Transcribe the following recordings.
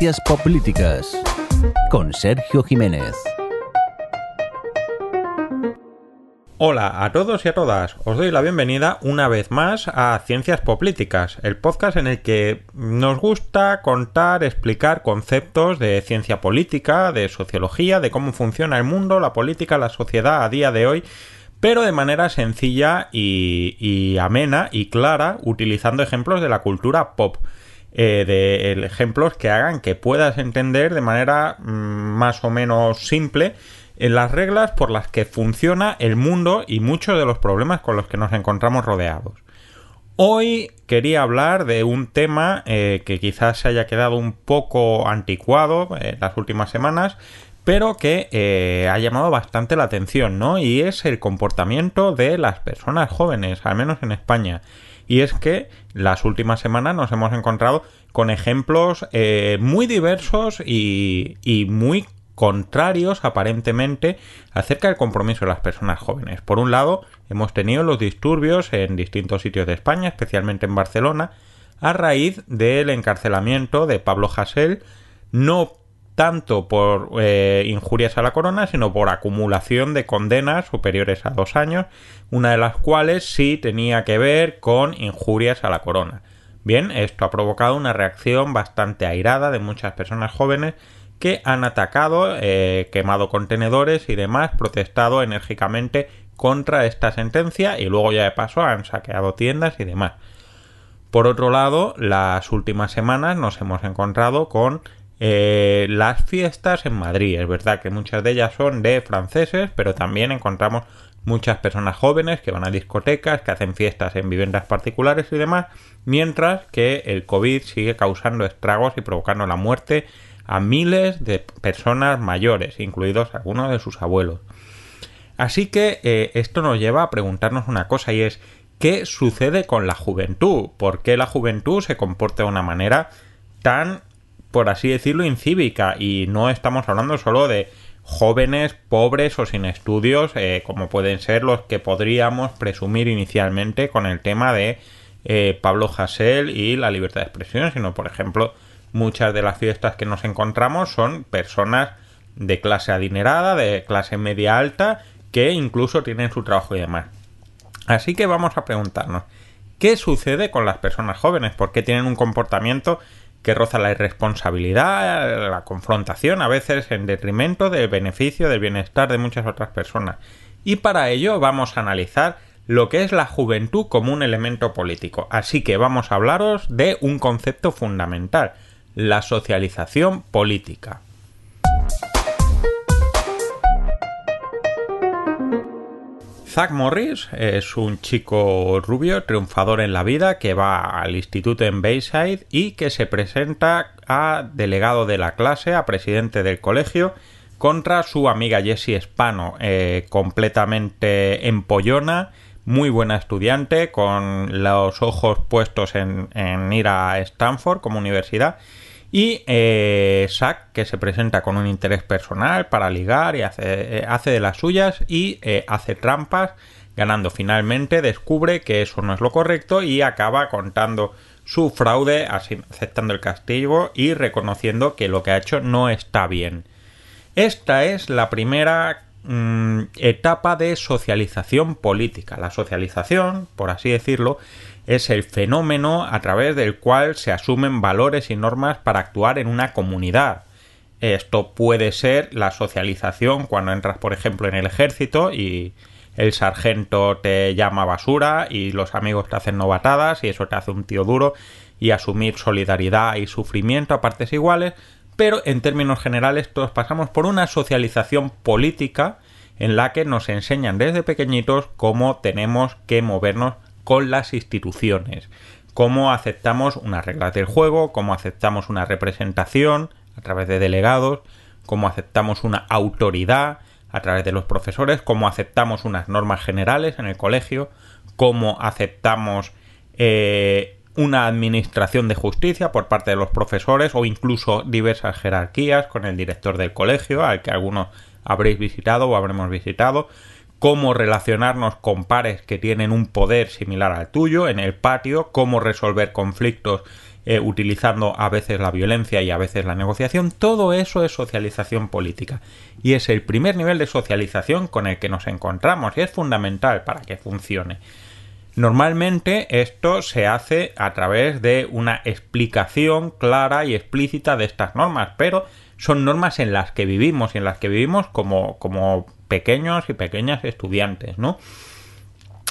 Ciencias Políticas con Sergio Jiménez. Hola a todos y a todas, os doy la bienvenida una vez más a Ciencias Políticas, el podcast en el que nos gusta contar, explicar conceptos de ciencia política, de sociología, de cómo funciona el mundo, la política, la sociedad a día de hoy pero de manera sencilla y, amena y clara, utilizando ejemplos de la cultura pop. Eh, de ejemplos que hagan que puedas entender de manera mm, más o menos simple en las reglas por las que funciona el mundo y muchos de los problemas con los que nos encontramos rodeados. Hoy quería hablar de un tema eh, que quizás se haya quedado un poco anticuado en las últimas semanas, pero que eh, ha llamado bastante la atención, ¿no? Y es el comportamiento de las personas jóvenes, al menos en España. Y es que las últimas semanas nos hemos encontrado con ejemplos eh, muy diversos y, muy contrarios aparentemente acerca del compromiso de las personas jóvenes. Por un lado, hemos tenido los disturbios en distintos sitios de España, especialmente en Barcelona, a raíz del encarcelamiento de Pablo Hasél, no tanto por eh, injurias a la corona, sino por acumulación de condenas superiores a dos años, una de las cuales sí tenía que ver con injurias a la corona. Bien, esto ha provocado una reacción bastante airada de muchas personas jóvenes que han atacado, eh, quemado contenedores y demás, protestado enérgicamente contra esta sentencia y luego ya de paso han saqueado tiendas y demás. Por otro lado, las últimas semanas nos hemos encontrado con eh, las fiestas en Madrid. Es verdad que muchas de ellas son de franceses, pero también encontramos muchas personas jóvenes que van a discotecas, que hacen fiestas en viviendas particulares y demás, mientras que el COVID sigue causando estragos y provocando la muerte a miles de personas mayores, incluidos algunos de sus abuelos. Así que eh, esto nos lleva a preguntarnos una cosa y es ¿qué sucede con la juventud? ¿Por qué la juventud se comporta de una manera tan por así decirlo, incívica. Y no estamos hablando solo de jóvenes pobres o sin estudios, eh, como pueden ser los que podríamos presumir inicialmente con el tema de eh, Pablo Hasél y la libertad de expresión, sino, por ejemplo, muchas de las fiestas que nos encontramos son personas de clase adinerada, de clase media alta, que incluso tienen su trabajo y demás. Así que vamos a preguntarnos, ¿qué sucede con las personas jóvenes? ¿Por qué tienen un comportamiento que roza la irresponsabilidad, la confrontación, a veces en detrimento del beneficio, del bienestar de muchas otras personas. Y para ello vamos a analizar lo que es la juventud como un elemento político. Así que vamos a hablaros de un concepto fundamental, la socialización política. Zach Morris es un chico rubio, triunfador en la vida, que va al instituto en Bayside y que se presenta a delegado de la clase, a presidente del colegio, contra su amiga Jessie Spano, eh, completamente empollona, muy buena estudiante, con los ojos puestos en ir a Stanford como universidad y eh, que se presenta con un interés personal para ligar y hace, eh, hace de las suyas y eh, hace trampas, ganando finalmente, descubre que eso no es lo correcto y acaba contando su fraude, aceptando el castigo y reconociendo que lo que ha hecho no está bien. Esta es la primera mm, etapa de socialización política. La socialización, por así decirlo, es el fenómeno a través del cual se asumen valores y normas para actuar en una comunidad. Esto puede ser la socialización cuando entras, por ejemplo, en el ejército y el sargento te llama basura y los amigos te hacen novatadas y eso te hace un tío duro y asumir solidaridad y sufrimiento a partes iguales, pero en términos generales todos pasamos por una socialización política en la que nos enseñan desde pequeñitos cómo tenemos que movernos con las instituciones, cómo aceptamos unas reglas del juego, cómo aceptamos una representación a través de delegados, cómo aceptamos una autoridad a través de los profesores, cómo aceptamos unas normas generales en el colegio, cómo aceptamos eh, una administración de justicia por parte de los profesores o incluso diversas jerarquías con el director del colegio, al que algunos habréis visitado o habremos visitado, cómo relacionarnos con pares que tienen un poder similar al tuyo en el patio, cómo resolver conflictos eh, utilizando a veces la violencia y a veces la negociación, todo eso es socialización política. Y es el primer nivel de socialización con el que nos encontramos y es fundamental para que funcione. Normalmente esto se hace a través de una explicación clara y explícita de estas normas, pero son normas en las que vivimos y en las que vivimos como, como pequeños y pequeñas estudiantes, ¿no?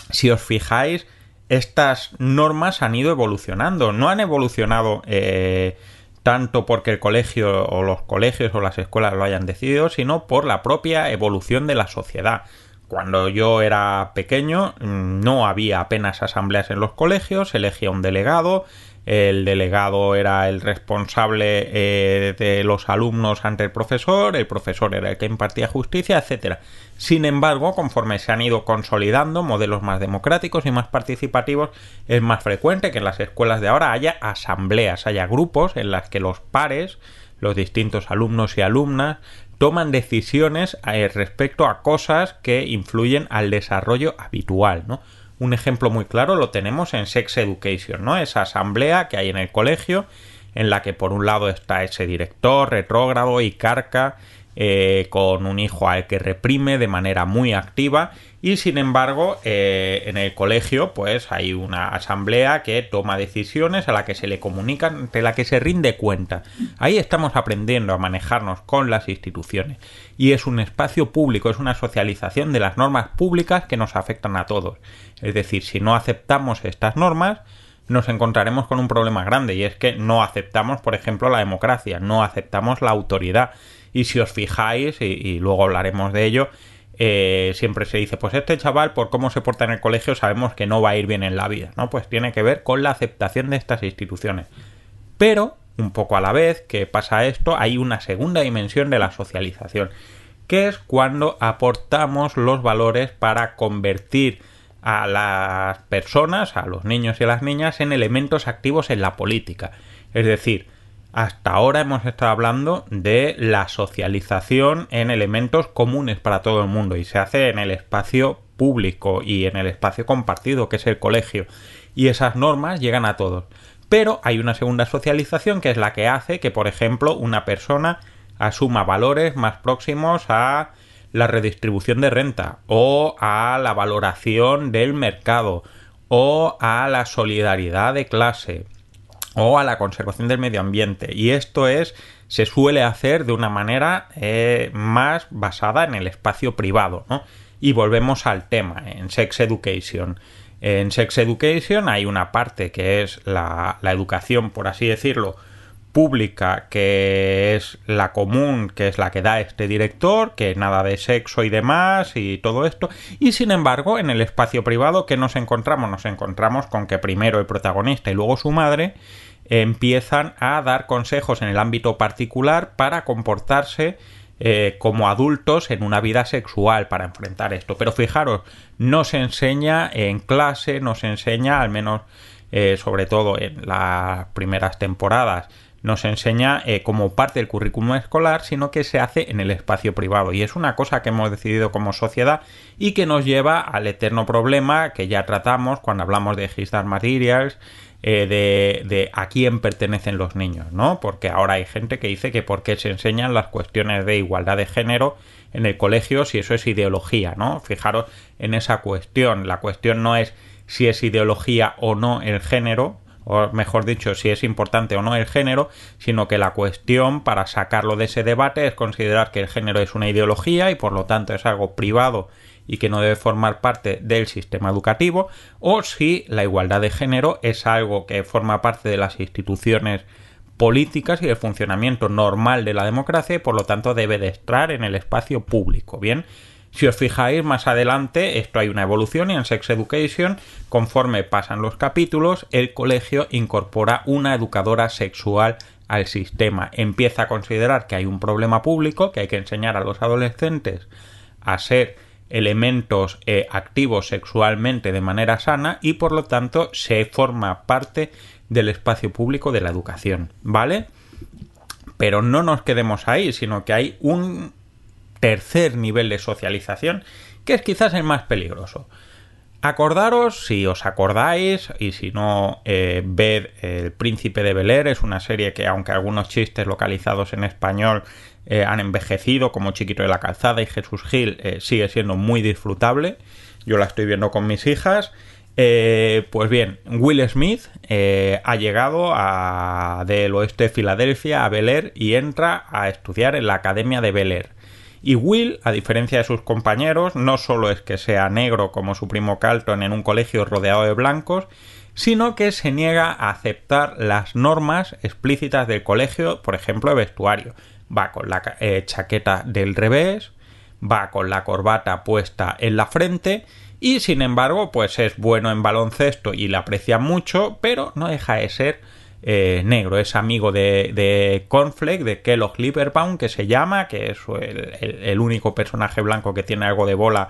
Si os fijáis, estas normas han ido evolucionando. No han evolucionado eh, tanto porque el colegio o los colegios o las escuelas lo hayan decidido, sino por la propia evolución de la sociedad. Cuando yo era pequeño mm, no había apenas asambleas en los colegios, elegía un delegado, el delegado era el responsable eh, de los alumnos ante el profesor, el profesor era el que impartía justicia, etcétera. Sin embargo, conforme se han ido consolidando modelos más democráticos y más participativos, es más frecuente que en las escuelas de ahora haya asambleas, haya grupos en las que los pares, los distintos alumnos y alumnas, toman decisiones eh, respecto a cosas que influyen al desarrollo habitual, ¿no? Un ejemplo muy claro lo tenemos en Sex Education, ¿no? Esa asamblea que hay en el colegio en la que por un lado está ese director retrógrado y carca eh, con un hijo al que reprime de manera muy activa y sin embargo eh, en el colegio pues hay una asamblea que toma decisiones a la que se le comunican, de la que se rinde cuenta. Ahí estamos aprendiendo a manejarnos con las instituciones y es un espacio público, es una socialización de las normas públicas que nos afectan a todos. Es decir, si no aceptamos estas normas, nos encontraremos con un problema grande y es que no aceptamos, por ejemplo, la democracia, no aceptamos la autoridad y si os fijáis, y, luego hablaremos de ello, eh, siempre se dice, pues este chaval, por cómo se porta en el colegio, sabemos que no va a ir bien en la vida, ¿no? Pues tiene que ver con la aceptación de estas instituciones. Pero, un poco a la vez que pasa esto, hay una segunda dimensión de la socialización, que es cuando aportamos los valores para convertir a las personas, a los niños y a las niñas, en elementos activos en la política. Es decir, hasta ahora hemos estado hablando de la socialización en elementos comunes para todo el mundo y se hace en el espacio público y en el espacio compartido que es el colegio y esas normas llegan a todos. Pero hay una segunda socialización que es la que hace que, por ejemplo, una persona asuma valores más próximos a la redistribución de renta o a la valoración del mercado o a la solidaridad de clase o a la conservación del medio ambiente. Y esto es, se suele hacer de una manera eh, más basada en el espacio privado, ¿no? Y volvemos al tema, en Sex Education. En Sex Education hay una parte que es la, la educación, por así decirlo, pública, que es la común, que es la que da este director, que nada de sexo y demás y todo esto. Y sin embargo, en el espacio privado, que nos encontramos? Nos encontramos con que primero el protagonista y luego su madre empiezan a dar consejos en el ámbito particular para comportarse eh, como adultos en una vida sexual para enfrentar esto. Pero fijaros, no se enseña en clase, no se enseña, al menos eh, sobre todo en las primeras temporadas, no se enseña eh, como parte del currículum escolar, sino que se hace en el espacio privado. Y es una cosa que hemos decidido como sociedad y que nos lleva al eterno problema que ya tratamos cuando hablamos de His Materials, eh, de, a quién pertenecen los niños, ¿no? Porque ahora hay gente que dice que por qué se enseñan las cuestiones de igualdad de género en el colegio si eso es ideología, ¿no? Fijaros en esa cuestión. La cuestión no es si es ideología o no el género, o mejor dicho, si es importante o no el género, sino que la cuestión para sacarlo de ese debate es considerar que el género es una ideología y por lo tanto es algo privado y que no debe formar parte del sistema educativo, o si la igualdad de género es algo que forma parte de las instituciones políticas y del funcionamiento normal de la democracia y por lo tanto debe de estar en el espacio público. Bien, si os fijáis más adelante, esto hay una evolución y en Sex Education, conforme pasan los capítulos, el colegio incorpora una educadora sexual al sistema. Empieza a considerar que hay un problema público, que hay que enseñar a los adolescentes a ser elementos eh, activos sexualmente de manera sana y por lo tanto se forma parte del espacio público de la educación, ¿vale? Pero no nos quedemos ahí, sino que hay un tercer nivel de socialización que es quizás el más peligroso. Acordaros, si os acordáis, y si no, eh, ved El Príncipe de Bel Air, es una serie que, aunque algunos chistes localizados en español eh, han envejecido, como Chiquito de la Calzada y Jesús Gil, eh, sigue siendo muy disfrutable. Yo la estoy viendo con mis hijas. pues bien, Will Smith ha llegado a, del oeste de Filadelfia a Bel Air y entra a estudiar en la Academia de Bel Air. Y Will, a diferencia de sus compañeros, no solo es que sea negro como su primo Carlton en un colegio rodeado de blancos, sino que se niega a aceptar las normas explícitas del colegio, por ejemplo, de vestuario. Va con la eh, chaqueta del revés, va con la corbata puesta en la frente y sin embargo, pues es bueno en baloncesto y le aprecia mucho, pero no deja de ser eh, negro, es amigo de, de Cornflake, de Kellogg Lieberbaum, que se llama, que es el, único personaje blanco que tiene algo de bola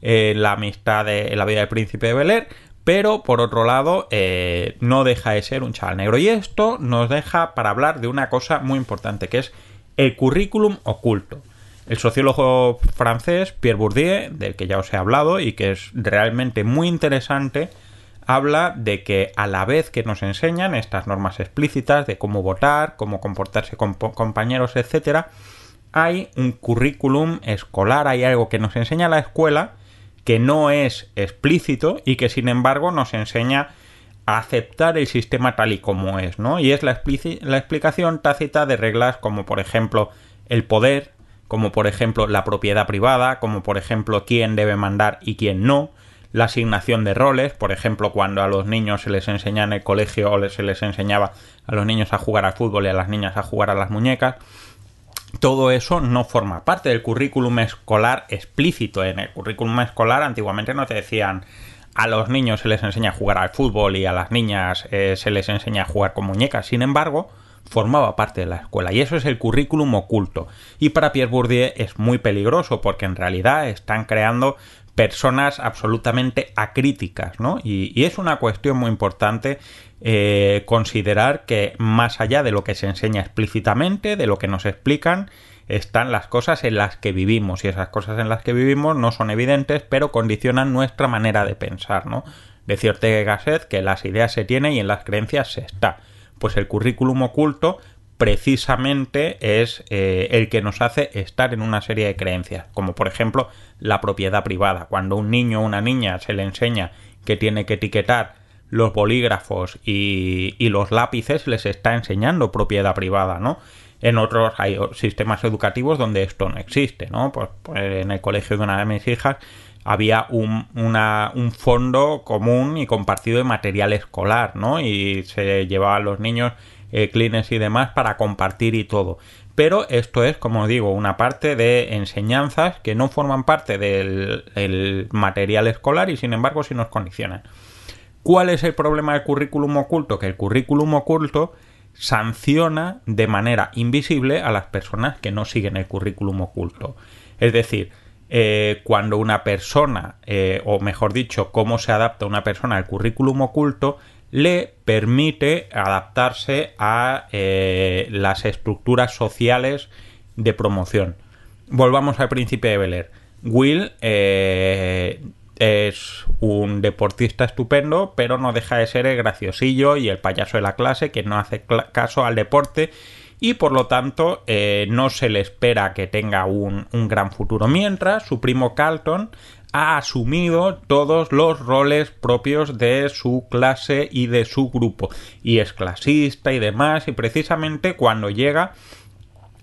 en la amistad de en la vida del príncipe de Bel pero por otro lado eh, no deja de ser un chaval negro. Y esto nos deja para hablar de una cosa muy importante, que es el currículum oculto. El sociólogo francés Pierre Bourdieu, del que ya os he hablado y que es realmente muy interesante, habla de que a la vez que nos enseñan estas normas explícitas de cómo votar, cómo comportarse con compañeros, etcétera, hay un currículum escolar, hay algo que nos enseña la escuela que no es explícito y que sin embargo nos enseña aceptar el sistema tal y como es, ¿no? Y es la, la explicación tácita de reglas como por ejemplo el poder, como por ejemplo la propiedad privada, como por ejemplo quién debe mandar y quién no, la asignación de roles, por ejemplo, cuando a los niños se les enseña en el colegio o se les enseñaba a los niños a jugar al fútbol y a las niñas a jugar a las muñecas, todo eso no forma parte del currículum escolar explícito. En el currículum escolar antiguamente no te decían a los niños se les enseña a jugar al fútbol y a las niñas eh, se les enseña a jugar con muñecas. Sin embargo, formaba parte de la escuela y eso es el currículum oculto. Y para Pierre Bourdieu es muy peligroso porque en realidad están creando personas absolutamente acríticas, ¿no? Y, es una cuestión muy importante eh, considerar que más allá de lo que se enseña explícitamente, de lo que nos explican, están las cosas en las que vivimos y esas cosas en las que vivimos no son evidentes pero condicionan nuestra manera de pensar, ¿no? Decía Ortega Gasset que las ideas se tienen y en las creencias se está. Pues el currículum oculto precisamente es eh, el que nos hace estar en una serie de creencias, como por ejemplo la propiedad privada. Cuando un niño o una niña se le enseña que tiene que etiquetar los bolígrafos y, los lápices, les está enseñando propiedad privada, ¿no? En otros hay sistemas educativos donde esto no existe, ¿no? Pues, pues en el colegio de una de mis hijas había un, un fondo común y compartido de material escolar, ¿no? Y se llevaba a los niños eh, y demás para compartir y todo. Pero esto es, como digo, una parte de enseñanzas que no forman parte del material escolar y sin embargo sí nos condicionan. ¿Cuál es el problema del currículum oculto? Que el currículum oculto sanciona de manera invisible a las personas que no siguen el currículum oculto. Es decir, eh, cuando una persona, eh, o mejor dicho, cómo se adapta una persona al currículum oculto, le permite adaptarse a eh, las estructuras sociales de promoción. Volvamos al príncipe de Bel Will es un deportista estupendo, pero no deja de ser el graciosillo y el payaso de la clase que no hace caso al deporte y por lo tanto eh, no se le espera que tenga un, un gran futuro. Mientras su primo Carlton ha asumido todos los roles propios de su clase y de su grupo y es clasista y demás y precisamente cuando llega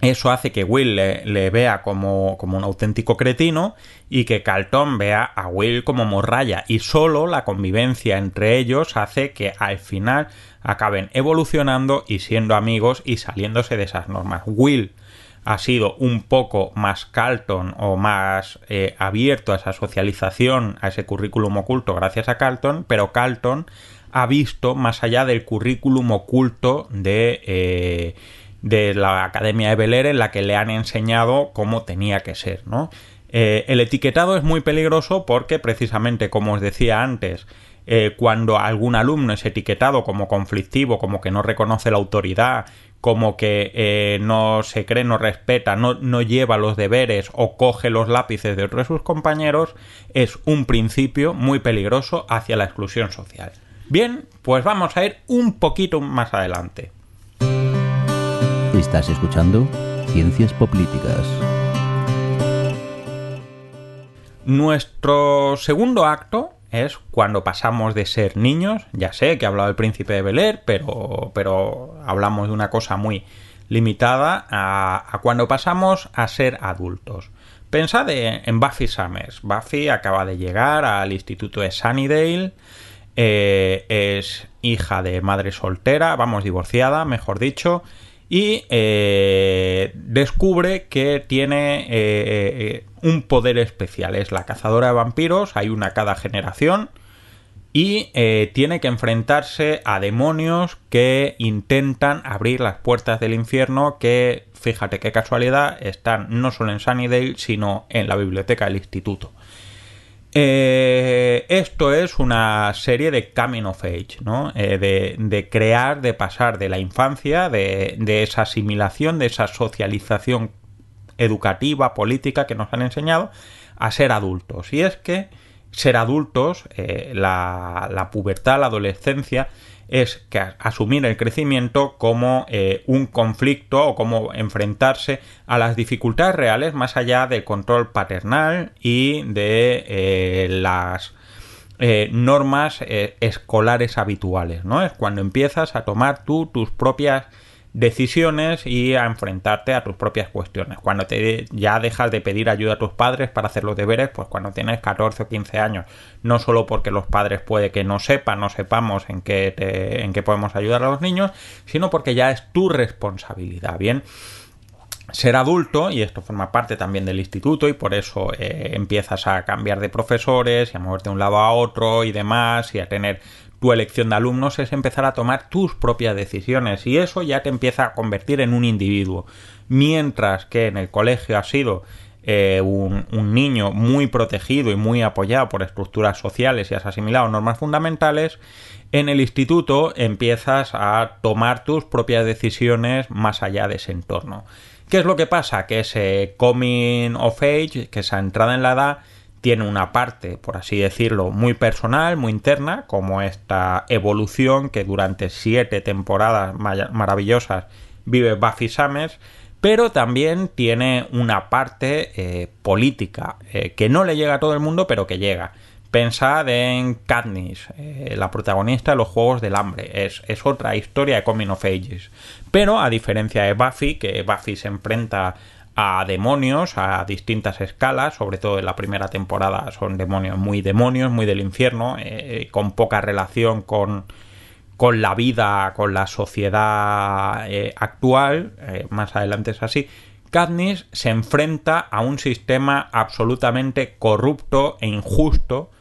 eso hace que Will le, vea como, como, un auténtico cretino y que Carlton vea a Will como morralla y solo la convivencia entre ellos hace que al final acaben evolucionando y siendo amigos y saliéndose de esas normas. Will ha sido un poco más Carlton o más eh, abierto a esa socialización, a ese currículum oculto gracias a Carlton, pero Carlton ha visto más allá del currículum oculto de, eh, de la Academia de Bel en la que le han enseñado cómo tenía que ser, ¿no? Eh, el etiquetado es muy peligroso porque precisamente, como os decía antes, cuando algún alumno es etiquetado como conflictivo, como que no reconoce la autoridad, como que eh, no se cree, no respeta, no, no lleva los deberes o coge los lápices de otros de sus compañeros, es un principio muy peligroso hacia la exclusión social. Bien, pues vamos a ir un poquito más adelante. Estás escuchando Ciencias Políticas. Nuestro segundo acto es cuando pasamos de ser niños, ya sé que he hablado del príncipe de Bel pero, pero hablamos de una cosa muy limitada, a, cuando pasamos a ser adultos. Pensad en Buffy Summers. Buffy acaba de llegar al instituto de Sunnydale, eh, es hija de madre soltera, vamos, divorciada, mejor dicho, y eh, descubre que tiene eh, un poder especial. Es la cazadora de vampiros, hay una cada generación y eh, tiene que enfrentarse a demonios que intentan abrir las puertas del infierno que, fíjate qué casualidad, están no solo en Sunnydale, sino en la biblioteca del instituto. Eh, esto es una serie de coming of age, ¿no? Eh, de, crear, de pasar de la infancia, de, esa asimilación, de esa socialización educativa, política que nos han enseñado, a ser adultos. Y es que ser adultos, eh, la, pubertad, la adolescencia, es que asumir el crecimiento como eh, un conflicto o como enfrentarse a las dificultades reales más allá del control paternal y de eh, las normas escolares habituales, ¿no? Es cuando empiezas a tomar tú tus propias decisiones y a enfrentarte a tus propias cuestiones. Cuando te, ya dejas de pedir ayuda a tus padres para hacer los deberes, pues cuando tienes 14 o 15 años, no solo porque los padres puede que no sepan, no sepamos en qué, en qué podemos ayudar a los niños, sino porque ya es tu responsabilidad, ¿bien? Ser adulto, y esto forma parte también del instituto, y por eso eh, empiezas a cambiar de profesores y a moverte de un lado a otro y demás, y a tener tu elección de alumnos es empezar a tomar tus propias decisiones y eso ya te empieza a convertir en un individuo. Mientras que en el colegio has sido eh, un, niño muy protegido y muy apoyado por estructuras sociales y has asimilado normas fundamentales, en el instituto empiezas a tomar tus propias decisiones más allá de ese entorno. ¿Qué es lo que pasa? Que ese coming of age, que esa entrada en la edad, tiene una parte, por así decirlo, muy personal, muy interna, como esta evolución que durante siete temporadas maravillosas vive Buffy Summers, pero también tiene una parte eh, política, eh, que no le llega a todo el mundo, pero que llega. Pensad en Katniss, eh, la protagonista de los Juegos del Hambre. Es, es, otra historia de Coming of Ages. Pero a diferencia de Buffy, que Buffy se enfrenta a demonios a distintas escalas, sobre todo en la primera temporada son demonios muy demonios, muy del infierno, eh, con poca relación con, con, la vida, con la sociedad eh, actual, eh, más adelante es así. Katniss se enfrenta a un sistema absolutamente corrupto e injusto,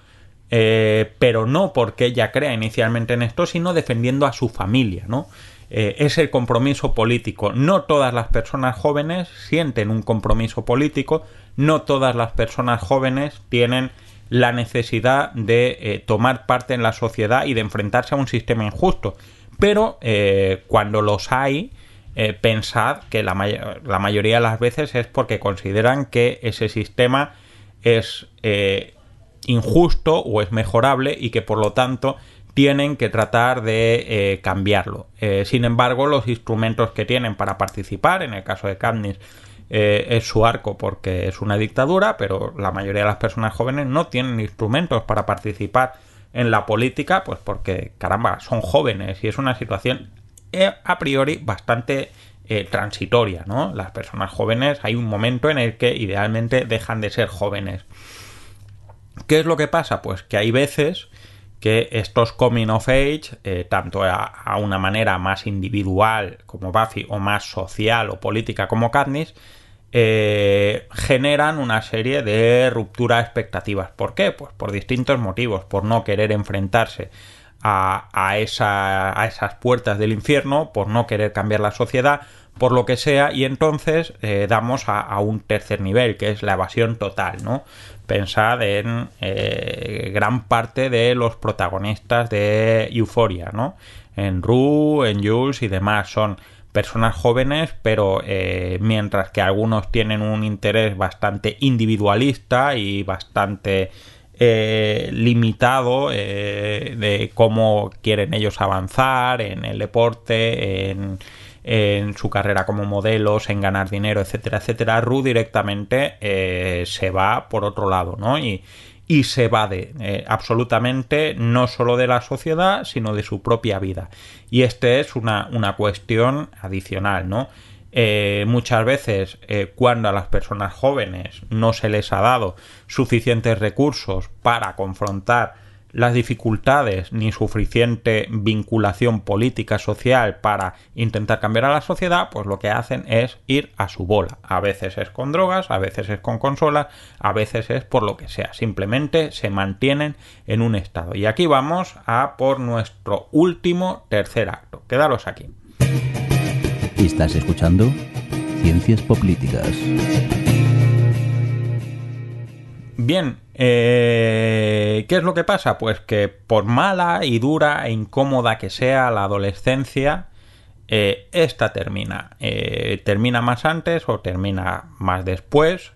pero no porque ella crea inicialmente en esto, sino defendiendo a su familia, ¿no? Eh, es el compromiso político. No todas las personas jóvenes sienten un compromiso político, no todas las personas jóvenes tienen la necesidad de eh, tomar parte en la sociedad y de enfrentarse a un sistema injusto. Pero eh, cuando los hay, pensad que la, mayoría de las veces es porque consideran que ese sistema es injusto o es mejorable y que por lo tanto tienen que tratar de eh, cambiarlo. Eh, sin embargo, los instrumentos que tienen para participar, en el caso de Katniss, eh, es su arco porque es una dictadura, pero la mayoría de las personas jóvenes no tienen instrumentos para participar en la política, pues porque, caramba, son jóvenes y es una situación a priori bastante transitoria, ¿no? Las personas jóvenes hay un momento en el que idealmente dejan de ser jóvenes. ¿Qué es lo que pasa? Pues que hay veces que estos coming of age, eh, tanto a, una manera más individual como Buffy o más social o política como Katniss, eh, generan una serie de rupturas expectativas. ¿Por qué? Pues por distintos motivos, por no querer enfrentarse a, a, esa, a esas puertas del infierno, por no querer cambiar la sociedad, por lo que sea, y entonces eh, damos a, a, un tercer nivel, que es la evasión total, ¿no? Pensad en eh, gran parte de los protagonistas de Euphoria, ¿no? En Rue, en Jules y demás. Son personas jóvenes, pero eh, mientras que algunos tienen un interés bastante individualista y bastante eh, limitado de cómo quieren ellos avanzar en el deporte, en, su carrera como modelos, en ganar dinero, etcétera, etcétera, Ru directamente eh, se va por otro lado, ¿no? Y, y se va de absolutamente no solo de la sociedad, sino de su propia vida. Y este es una, una cuestión adicional, ¿no? Eh, muchas veces eh, cuando a las personas jóvenes no se les ha dado suficientes recursos para confrontar las dificultades ni suficiente vinculación política social para intentar cambiar a la sociedad, pues lo que hacen es ir a su bola. A veces es con drogas, a veces es con consolas, a veces es por lo que sea. Simplemente se mantienen en un estado. Y aquí vamos a por nuestro último tercer acto. Quedaros aquí. Estás escuchando Ciencias Políticas. Bien, eh, ¿qué es lo que pasa? Pues que por mala y dura e incómoda que sea la adolescencia, eh, esta termina. Eh, termina más antes o termina más después,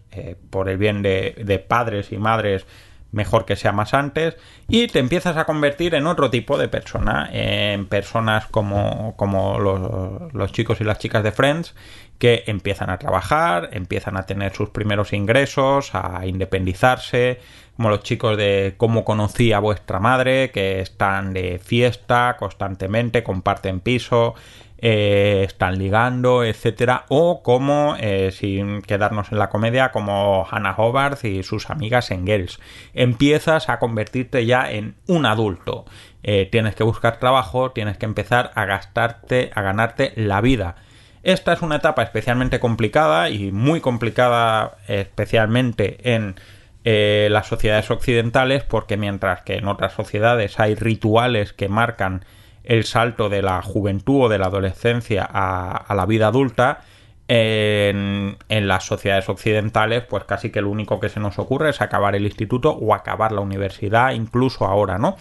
por el bien de padres y madres mejor que sea más antes, y te empiezas a convertir en otro tipo de persona, en personas como, como los, chicos y las chicas de Friends, que empiezan a trabajar, empiezan a tener sus primeros ingresos, a independizarse, como los chicos de cómo conocí a vuestra madre, que están de fiesta constantemente, comparten piso, eh, están ligando, etcétera, o como, eh, sin quedarnos en la comedia, como Hannah Hobart y sus amigas en Girls. Empiezas a convertirte ya en un adulto. Eh, tienes que buscar trabajo, tienes que empezar a gastarte, a ganarte la vida. Esta es una etapa especialmente complicada y muy complicada especialmente en las sociedades occidentales porque mientras que en otras sociedades hay rituales que marcan el salto de la juventud o de la adolescencia a, la vida adulta, en, las sociedades occidentales, pues casi que lo único que se nos ocurre es acabar el instituto o acabar la universidad, incluso ahora, ¿no?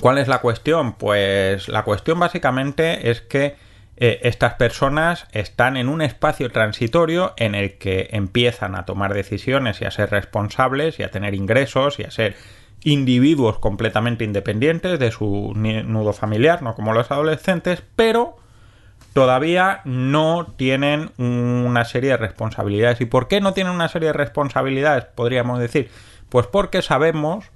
¿Cuál es la cuestión? Pues la cuestión básicamente es que eh, estas personas están en un espacio transitorio en el que empiezan a tomar decisiones y a ser responsables y a tener ingresos y a ser individuos completamente independientes de su nudo familiar, no como los adolescentes, pero todavía no tienen una serie de responsabilidades. ¿Y por qué no tienen una serie de responsabilidades? Podríamos decir, pues porque sabemos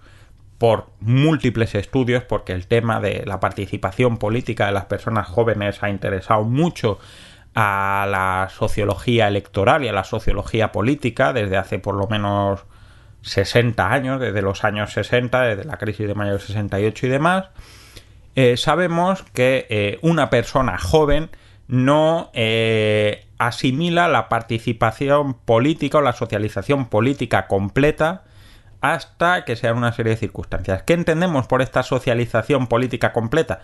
por múltiples estudios, porque el tema de la participación política de las personas jóvenes ha interesado mucho a la sociología electoral y a la sociología política desde hace por lo menos 60 años, desde los años 60, desde la crisis de mayo del 68 y demás, eh, sabemos que eh, una persona joven no eh, asimila la participación política o la socialización política completa hasta que sean una serie de circunstancias. ¿Qué entendemos por esta socialización política completa?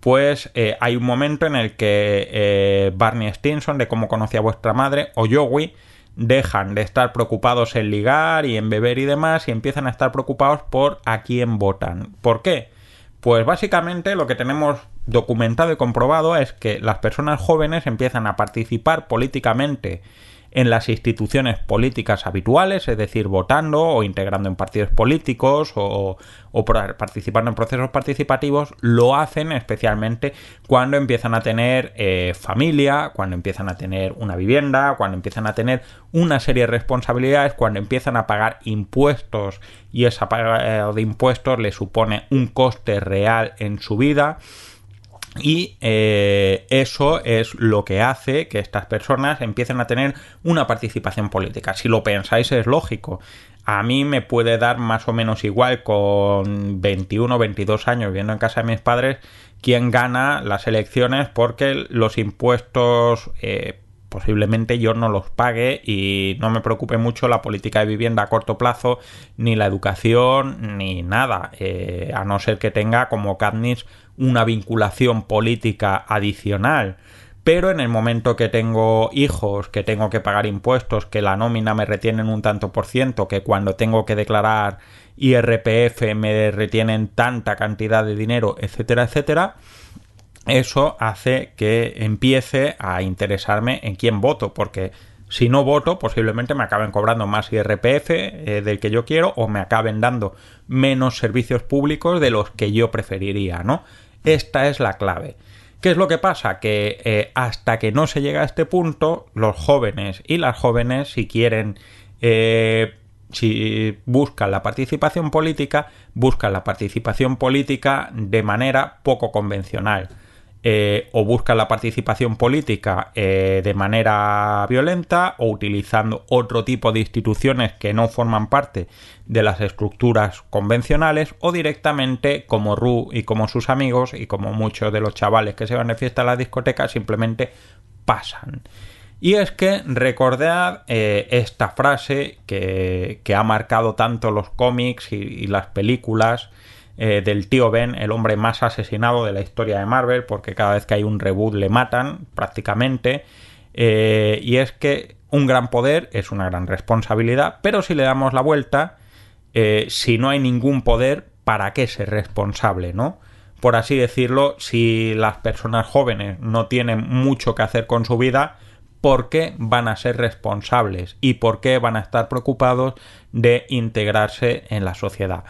Pues hay un momento en el que Barney Stinson, de cómo conocía vuestra madre, o Joey, dejan de estar preocupados en ligar y en beber y demás y empiezan a estar preocupados por a quién votan. ¿Por qué? Pues básicamente lo que tenemos documentado y comprobado es que las personas jóvenes empiezan a participar políticamente en las instituciones políticas habituales, es decir, votando o integrando en partidos políticos o, participando en procesos participativos, lo hacen especialmente cuando empiezan a tener eh, familia, cuando empiezan a tener una vivienda, cuando empiezan a tener una serie de responsabilidades, cuando empiezan a pagar impuestos y esa paga de impuestos le supone un coste real en su vida y eh, eso es lo que hace que estas personas empiecen a tener una participación política. Si lo pensáis es lógico. A mí me puede dar más o menos igual con 21 o 22 años viviendo en casa de mis padres quién gana las elecciones porque los impuestos eh, posiblemente yo no los pague y no me preocupe mucho la política de vivienda a corto plazo, ni la educación, ni nada, eh, a no ser que tenga como Katniss una vinculación política adicional. Pero en el momento que tengo hijos, que tengo que pagar impuestos, que la nómina me retienen un tanto por ciento, que cuando tengo que declarar IRPF me retienen tanta cantidad de dinero, etcétera, etcétera, eso hace que empiece a interesarme en quién voto, porque si no voto, posiblemente me acaben cobrando más IRPF eh, del que yo quiero o me acaben dando menos servicios públicos de los que yo preferiría, ¿no? Esta es la clave. ¿Qué es lo que pasa? Que eh, hasta que no se llega a este punto, los jóvenes y las jóvenes, si quieren, eh, si buscan la participación política, buscan la participación política de manera poco convencional eh, o buscan la participación política eh, de manera violenta o utilizando otro tipo de instituciones que no forman parte de las estructuras convencionales o directamente como Ru y como sus amigos y como muchos de los chavales que se van de fiesta a la discoteca simplemente pasan. Y es que recordad eh, esta frase que, ha marcado tanto los cómics y las películas eh, del tío Ben, el hombre más asesinado de la historia de Marvel, porque cada vez que hay un reboot le matan prácticamente. Eh, y es que un gran poder es una gran responsabilidad, pero si le damos la vuelta, eh, si no hay ningún poder, ¿para qué ser responsable, no? Por así decirlo, si las personas jóvenes no tienen mucho que hacer con su vida, ¿por qué van a ser responsables? ¿Y por qué van a estar preocupados de integrarse en la sociedad?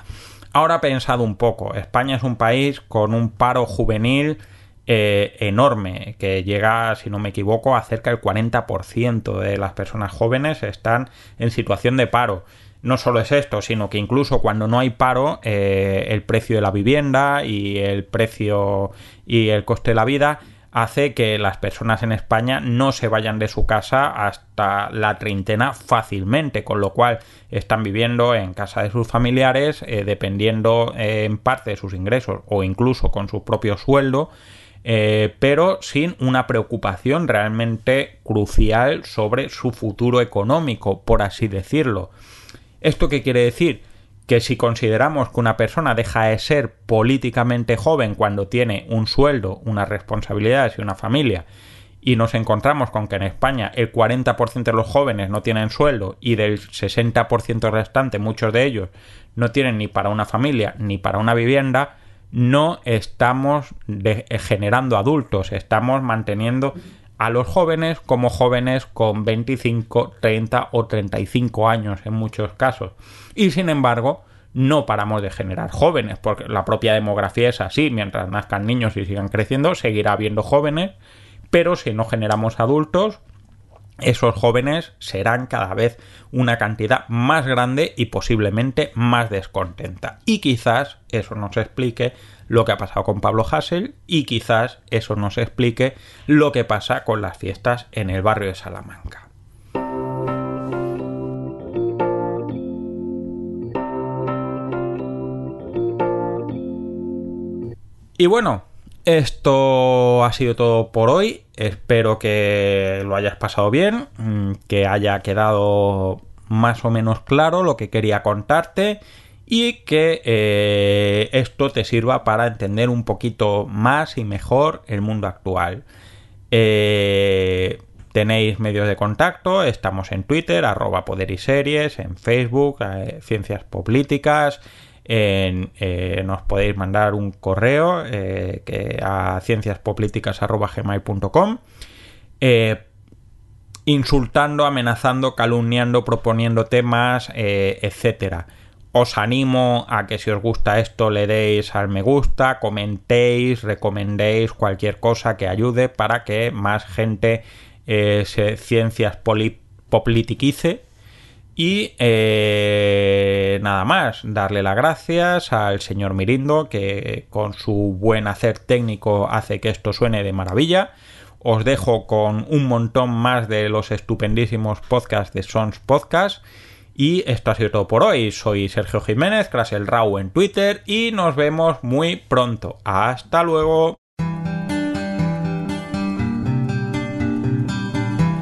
Ahora pensado un poco, España es un país con un paro juvenil eh, enorme, que llega, si no me equivoco, a cerca del 40% de las personas jóvenes están en situación de paro. No solo es esto, sino que incluso cuando no hay paro, eh, el precio de la vivienda y el precio y el coste de la vida hace que las personas en España no se vayan de su casa hasta la treintena fácilmente, con lo cual están viviendo en casa de sus familiares, eh, dependiendo eh, en parte de sus ingresos o incluso con su propio sueldo, eh, pero sin una preocupación realmente crucial sobre su futuro económico, por así decirlo. ¿Esto qué quiere decir? Que si consideramos que una persona deja de ser políticamente joven cuando tiene un sueldo, unas responsabilidades y una familia, y nos encontramos con que en España el 40% de los jóvenes no tienen sueldo y del 60% restante, muchos de ellos, no tienen ni para una familia ni para una vivienda, no estamos generando adultos, estamos manteniendo a los jóvenes como jóvenes con 25, 30 o 35 años en muchos casos. Y sin embargo, no paramos de generar jóvenes, porque la propia demografía es así, mientras nazcan niños y sigan creciendo, seguirá habiendo jóvenes, pero si no generamos adultos, esos jóvenes serán cada vez una cantidad más grande y posiblemente más descontenta. Y quizás eso nos explique lo que ha pasado con Pablo Hassel y quizás eso nos explique lo que pasa con las fiestas en el barrio de Salamanca. Y bueno, esto ha sido todo por hoy. Espero que lo hayas pasado bien, mm, que haya quedado más o menos claro lo que quería contarte y que eh, esto te sirva para entender un poquito más y mejor el mundo actual. Eh, tenéis medios de contacto, estamos en Twitter, arroba poder y series, en Facebook, eh, ciencias políticas, nos podéis mandar un correo que a cienciaspoliticas.gmail.com insultando, amenazando, calumniando, proponiendo temas, etcétera os animo a que si os gusta esto le deis al me gusta, comentéis, recomendéis cualquier cosa que ayude para que más gente eh, se ciencias politiquice y eh, nada más, darle las gracias al señor Mirindo que con su buen hacer técnico hace que esto suene de maravilla. Os dejo con un montón más de los estupendísimos podcasts de Sons Podcast y esto ha sido todo por hoy. Soy Sergio Jiménez, el Rau en Twitter y nos vemos muy pronto. Hasta luego.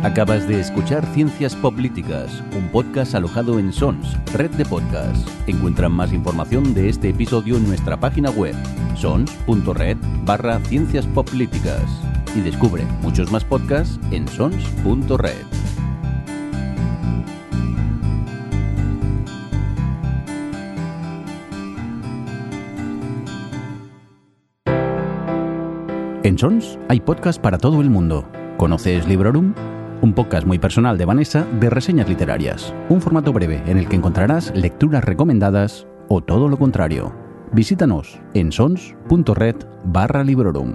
Acabas de escuchar Ciencias Políticas, un podcast alojado en Sons, red de podcasts. Encuentran más información de este episodio en nuestra página web, sons.red barra Ciencias Políticas. Y descubre muchos más podcasts en sons.red. En Sons hay podcast para todo el mundo. ¿Conoces Librorum? Un podcast muy personal de Vanessa de reseñas literarias. Un formato breve en el que encontrarás lecturas recomendadas o todo lo contrario. Visítanos en sons.red barra Librorum.